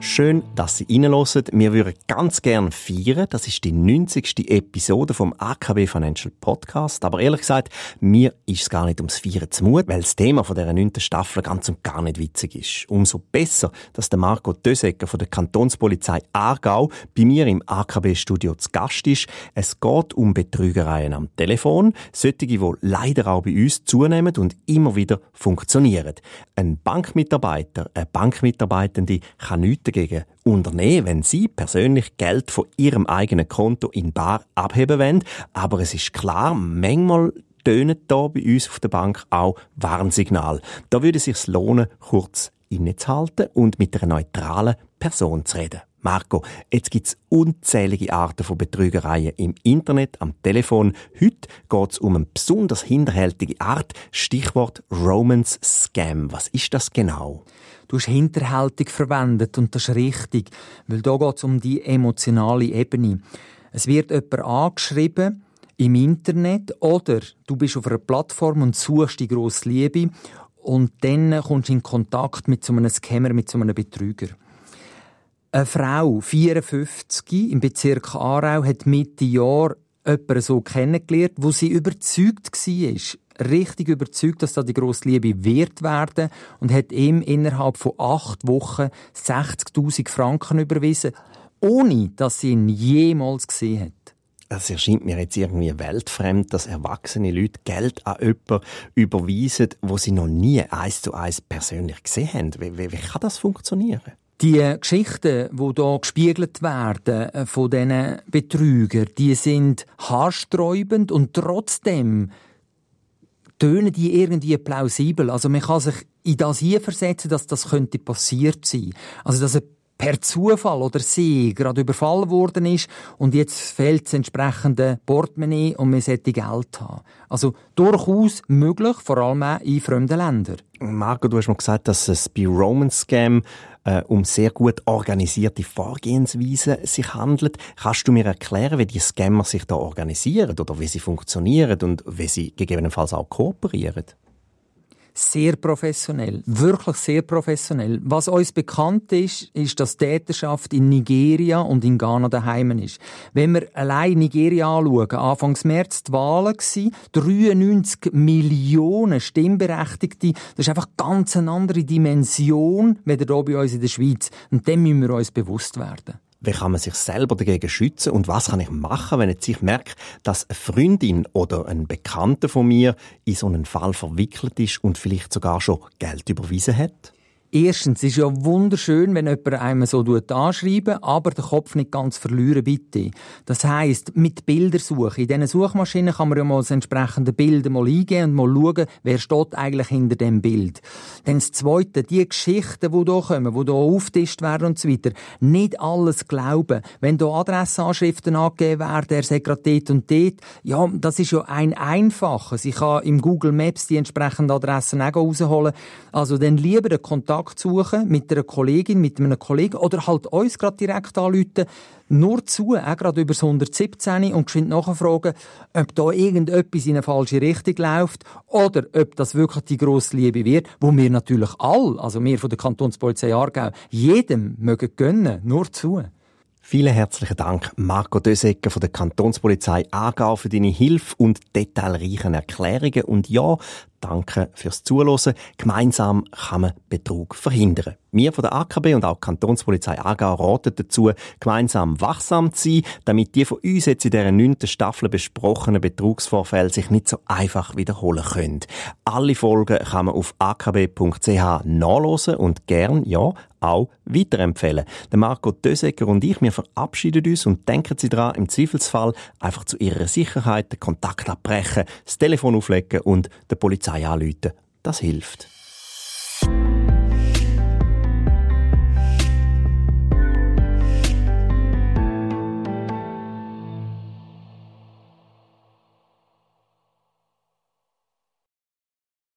Schön, dass Sie reinhören. Wir würden ganz gerne feiern. Das ist die 90. Episode vom AKB Financial Podcast. Aber ehrlich gesagt, mir ist es gar nicht ums Feiern zu Mut, weil das Thema dieser 9. Staffel ganz und gar nicht witzig ist. Umso besser, dass der Marco Dösecker von der Kantonspolizei Aargau bei mir im AKB-Studio zu Gast ist. Es geht um Betrügereien am Telefon. Solche, die leider auch bei uns zunehmen und immer wieder funktionieren. Ein Bankmitarbeiter, eine Bankmitarbeitende kann nichts dagegen unternehmen, wenn Sie persönlich Geld von Ihrem eigenen Konto in Bar abheben wollen. Aber es ist klar, manchmal tönen da bei uns auf der Bank auch Warnsignal. Da würde es sich lohnen, kurz innezuhalten und mit einer neutralen Person zu reden. Marco, jetzt gibt's unzählige Arten von Betrügereien im Internet, am Telefon. Heute geht's um eine besonders hinterhältige Art. Stichwort Romance Scam. Was ist das genau? Du hast hinterhältig verwendet und das ist richtig, weil da geht es um die emotionale Ebene. Es wird jemand angeschrieben im Internet oder du bist auf einer Plattform und suchst die grosse Liebe und dann kommst du in Kontakt mit so einem Scammer, mit so einem Betrüger. Eine Frau, 54, im Bezirk Aarau, hat Mitte Jahr jemanden so kennengelernt, wo sie überzeugt war, richtig überzeugt, dass da die grosse Liebe wert werden und hat ihm innerhalb von acht Wochen 60.000 Franken überwiesen, ohne dass sie ihn jemals gesehen hat. Es erscheint mir jetzt irgendwie weltfremd, dass erwachsene Leute Geld an jemanden überweisen, wo sie noch nie eins zu eins persönlich gesehen haben. Wie, wie, wie kann das funktionieren? Die Geschichten, die hier gespiegelt werden äh, von diesen Betrügern, die sind haarsträubend und trotzdem tönen die irgendwie plausibel. Also man kann sich in das hier versetzen, dass das könnte passiert sein. Also dass er per Zufall oder sie gerade überfallen worden ist und jetzt fehlt das entsprechende Portemonnaie und man sollte Geld haben. Also durchaus möglich, vor allem auch in fremden Ländern. Marco, du hast mal gesagt, dass es bei Roman Scam äh, um sehr gut organisierte Vorgehensweisen sich handelt. Kannst du mir erklären, wie die Scammer sich da organisieren oder wie sie funktionieren und wie sie gegebenenfalls auch kooperieren? Sehr professionell, wirklich sehr professionell. Was uns bekannt ist, ist, dass Täterschaft in Nigeria und in Ghana daheim ist. Wenn wir allein Nigeria anschauen, Anfangs März die Wahlen gewesen, 93 Millionen Stimmberechtigte, das ist einfach ganz eine andere Dimension, wie hier bei uns in der Schweiz. Und dem müssen wir uns bewusst werden. Wie kann man sich selber dagegen schützen und was kann ich machen, wenn ich merke, dass eine Freundin oder ein Bekannter von mir in so einen Fall verwickelt ist und vielleicht sogar schon Geld überwiesen hat? Erstens, ist ja wunderschön, wenn jemand einem so anschreiben aber den Kopf nicht ganz verlieren, bitte. Das heisst, mit Bildersuche. In diesen Suchmaschinen kann man ja mal das entsprechende Bild mal eingeben und mal schauen, wer steht eigentlich hinter dem Bild. Dann das Zweite, die Geschichten, die hier kommen, die hier auftischt werden und so weiter. Nicht alles glauben. Wenn hier Adressanschriften angegeben werden, er sagt gerade dort und dort, ja, das ist ja ein einfaches. Ich kann im Google Maps die entsprechenden Adressen auch rausholen. Also dann lieber Kontakt Kontakt suchen mit einer Kollegin, mit einem Kollegen oder halt uns gerade direkt anrufen, nur zu, auch gerade über das 117 und geschwind nachfragen, ob da irgendetwas in eine falsche Richtung läuft oder ob das wirklich die grosse Liebe wird, wo wir natürlich all, also wir von der Kantonspolizei Aargau, jedem mögen gönnen, nur zu. Vielen herzlichen Dank, Marco Dösecker von der Kantonspolizei Aargau, für deine Hilfe und detailreichen Erklärungen. Und ja, danke fürs Zuhören. Gemeinsam kann man Betrug verhindern. Wir von der AKB und auch die Kantonspolizei Aargau raten dazu, gemeinsam wachsam zu sein, damit die von uns jetzt in dieser neunten Staffel besprochenen Betrugsvorfälle sich nicht so einfach wiederholen können. Alle Folgen kann man auf akb.ch nachlesen und gern, ja, auch weiterempfehlen. Der Marco Dösecker und ich, wir verabschieden uns und denken Sie daran, im Zweifelsfall einfach zu Ihrer Sicherheit den Kontakt abbrechen, das Telefon auflegen und der Polizei anrufen. Das hilft.